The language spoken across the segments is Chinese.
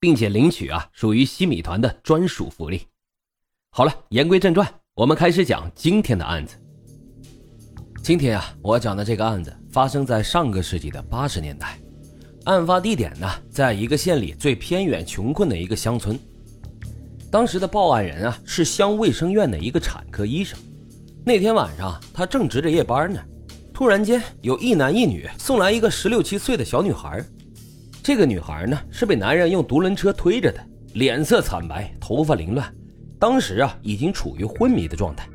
并且领取啊，属于西米团的专属福利。好了，言归正传，我们开始讲今天的案子。今天啊，我讲的这个案子发生在上个世纪的八十年代，案发地点呢，在一个县里最偏远、穷困的一个乡村。当时的报案人啊，是乡卫生院的一个产科医生。那天晚上，他正值着夜班呢，突然间有一男一女送来一个十六七岁的小女孩。这个女孩呢，是被男人用独轮车推着的，脸色惨白，头发凌乱，当时啊已经处于昏迷的状态。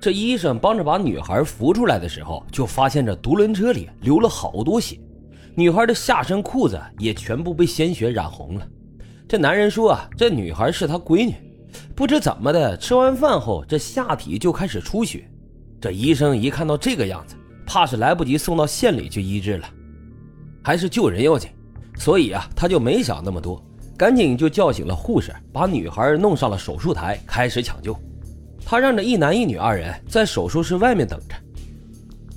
这医生帮着把女孩扶出来的时候，就发现这独轮车里流了好多血，女孩的下身裤子也全部被鲜血染红了。这男人说啊，这女孩是他闺女，不知怎么的，吃完饭后这下体就开始出血。这医生一看到这个样子，怕是来不及送到县里去医治了，还是救人要紧。所以啊，他就没想那么多，赶紧就叫醒了护士，把女孩弄上了手术台，开始抢救。他让这一男一女二人在手术室外面等着。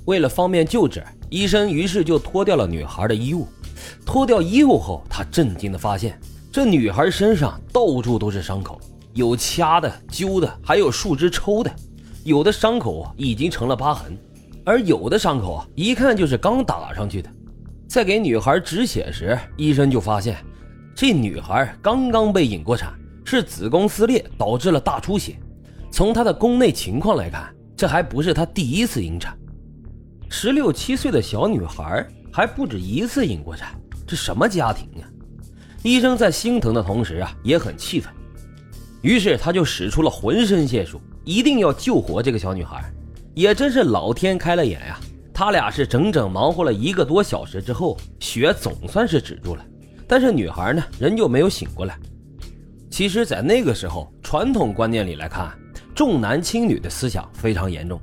为了方便救治，医生于是就脱掉了女孩的衣物。脱掉衣物后，他震惊的发现，这女孩身上到处都是伤口，有掐的、揪的，还有树枝抽的。有的伤口已经成了疤痕，而有的伤口啊，一看就是刚打上去的。在给女孩止血时，医生就发现，这女孩刚刚被引过产，是子宫撕裂导致了大出血。从她的宫内情况来看，这还不是她第一次引产。十六七岁的小女孩还不止一次引过产，这什么家庭啊？医生在心疼的同时啊，也很气愤。于是他就使出了浑身解数，一定要救活这个小女孩。也真是老天开了眼呀！他俩是整整忙活了一个多小时之后，血总算是止住了，但是女孩呢，仍旧没有醒过来。其实，在那个时候，传统观念里来看，重男轻女的思想非常严重，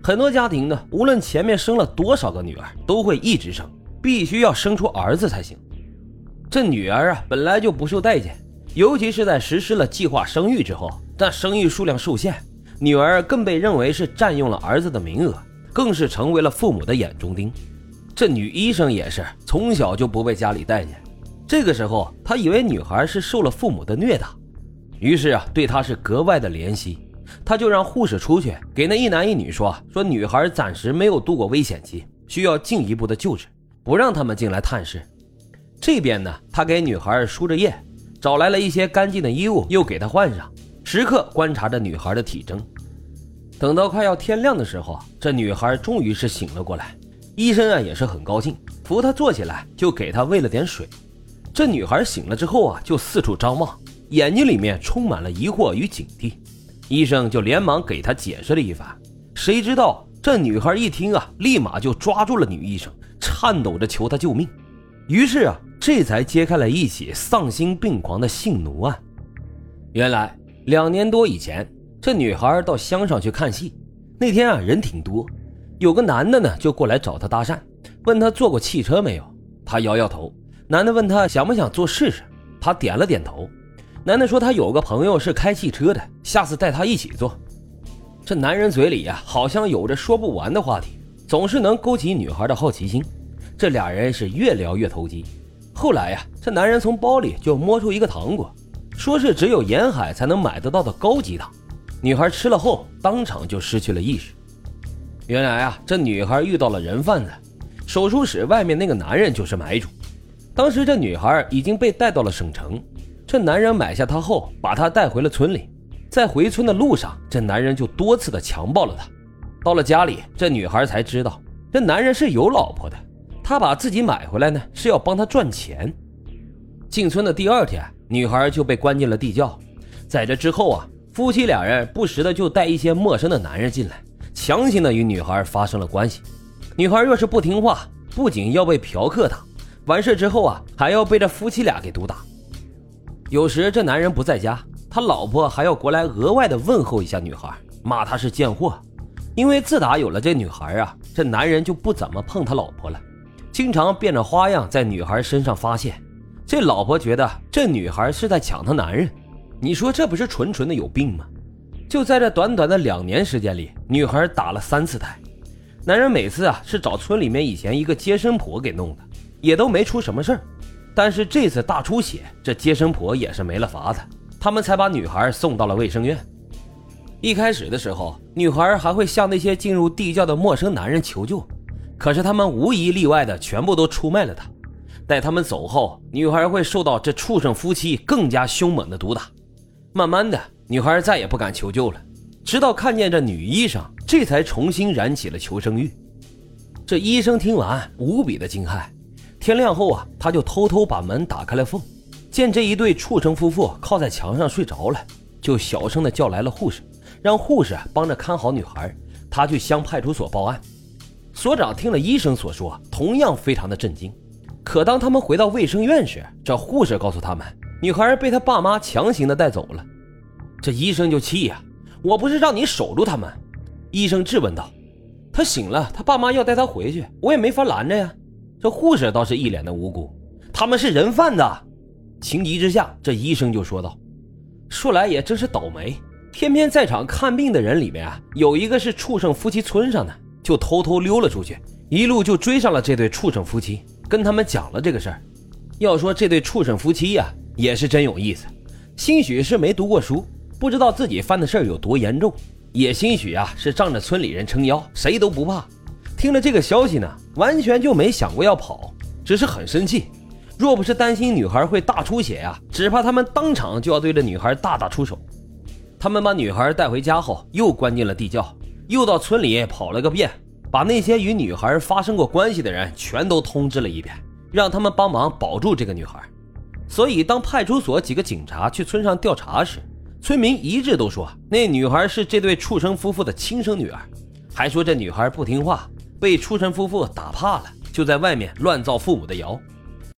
很多家庭呢，无论前面生了多少个女儿，都会一直生，必须要生出儿子才行。这女儿啊，本来就不受待见，尤其是在实施了计划生育之后，但生育数量受限，女儿更被认为是占用了儿子的名额。更是成为了父母的眼中钉。这女医生也是从小就不被家里待见，这个时候她以为女孩是受了父母的虐打，于是啊对她是格外的怜惜。她就让护士出去给那一男一女说说女孩暂时没有度过危险期，需要进一步的救治，不让他们进来探视。这边呢，他给女孩输着液，找来了一些干净的衣物，又给她换上，时刻观察着女孩的体征。等到快要天亮的时候，这女孩终于是醒了过来。医生啊也是很高兴，扶她坐起来，就给她喂了点水。这女孩醒了之后啊，就四处张望，眼睛里面充满了疑惑与警惕。医生就连忙给她解释了一番。谁知道这女孩一听啊，立马就抓住了女医生，颤抖着求她救命。于是啊，这才揭开了一起丧心病狂的性奴案。原来两年多以前。这女孩到乡上去看戏，那天啊人挺多，有个男的呢就过来找她搭讪，问她坐过汽车没有。她摇摇头。男的问她想不想坐试试，她点了点头。男的说他有个朋友是开汽车的，下次带他一起坐。这男人嘴里呀好像有着说不完的话题，总是能勾起女孩的好奇心。这俩人是越聊越投机。后来呀，这男人从包里就摸出一个糖果，说是只有沿海才能买得到的高级糖。女孩吃了后，当场就失去了意识。原来啊，这女孩遇到了人贩子，手术室外面那个男人就是买主。当时这女孩已经被带到了省城，这男人买下她后，把她带回了村里。在回村的路上，这男人就多次的强暴了她。到了家里，这女孩才知道，这男人是有老婆的。他把自己买回来呢，是要帮他赚钱。进村的第二天，女孩就被关进了地窖。在这之后啊。夫妻俩人不时的就带一些陌生的男人进来，强行的与女孩发生了关系。女孩若是不听话，不仅要被嫖客打，完事之后啊，还要被这夫妻俩给毒打。有时这男人不在家，他老婆还要过来额外的问候一下女孩，骂他是贱货。因为自打有了这女孩啊，这男人就不怎么碰他老婆了，经常变着花样在女孩身上发现。这老婆觉得这女孩是在抢她男人，你说这不是纯纯的有病吗？就在这短短的两年时间里，女孩打了三次胎，男人每次啊是找村里面以前一个接生婆给弄的，也都没出什么事儿。但是这次大出血，这接生婆也是没了法子，他们才把女孩送到了卫生院。一开始的时候，女孩还会向那些进入地窖的陌生男人求救，可是他们无一例外的全部都出卖了她。待他们走后，女孩会受到这畜生夫妻更加凶猛的毒打。慢慢的，女孩再也不敢求救了，直到看见这女医生，这才重新燃起了求生欲。这医生听完，无比的惊骇。天亮后啊，他就偷偷把门打开了缝，见这一对畜生夫妇靠在墙上睡着了，就小声的叫来了护士。让护士帮着看好女孩，他去乡派出所报案。所长听了医生所说，同样非常的震惊。可当他们回到卫生院时，这护士告诉他们，女孩被他爸妈强行的带走了。这医生就气呀：“我不是让你守住他们？”医生质问道：“他醒了，他爸妈要带他回去，我也没法拦着呀。”这护士倒是一脸的无辜：“他们是人贩子。”情急之下，这医生就说道：“说来也真是倒霉。”偏偏在场看病的人里面啊，有一个是畜生夫妻村上的，就偷偷溜了出去，一路就追上了这对畜生夫妻，跟他们讲了这个事儿。要说这对畜生夫妻呀，也是真有意思，兴许是没读过书，不知道自己犯的事儿有多严重，也兴许啊是仗着村里人撑腰，谁都不怕。听了这个消息呢，完全就没想过要跑，只是很生气。若不是担心女孩会大出血呀，只怕他们当场就要对着女孩大打出手。他们把女孩带回家后，又关进了地窖，又到村里跑了个遍，把那些与女孩发生过关系的人全都通知了一遍，让他们帮忙保住这个女孩。所以，当派出所几个警察去村上调查时，村民一致都说那女孩是这对畜生夫妇的亲生女儿，还说这女孩不听话，被畜生夫妇打怕了，就在外面乱造父母的谣。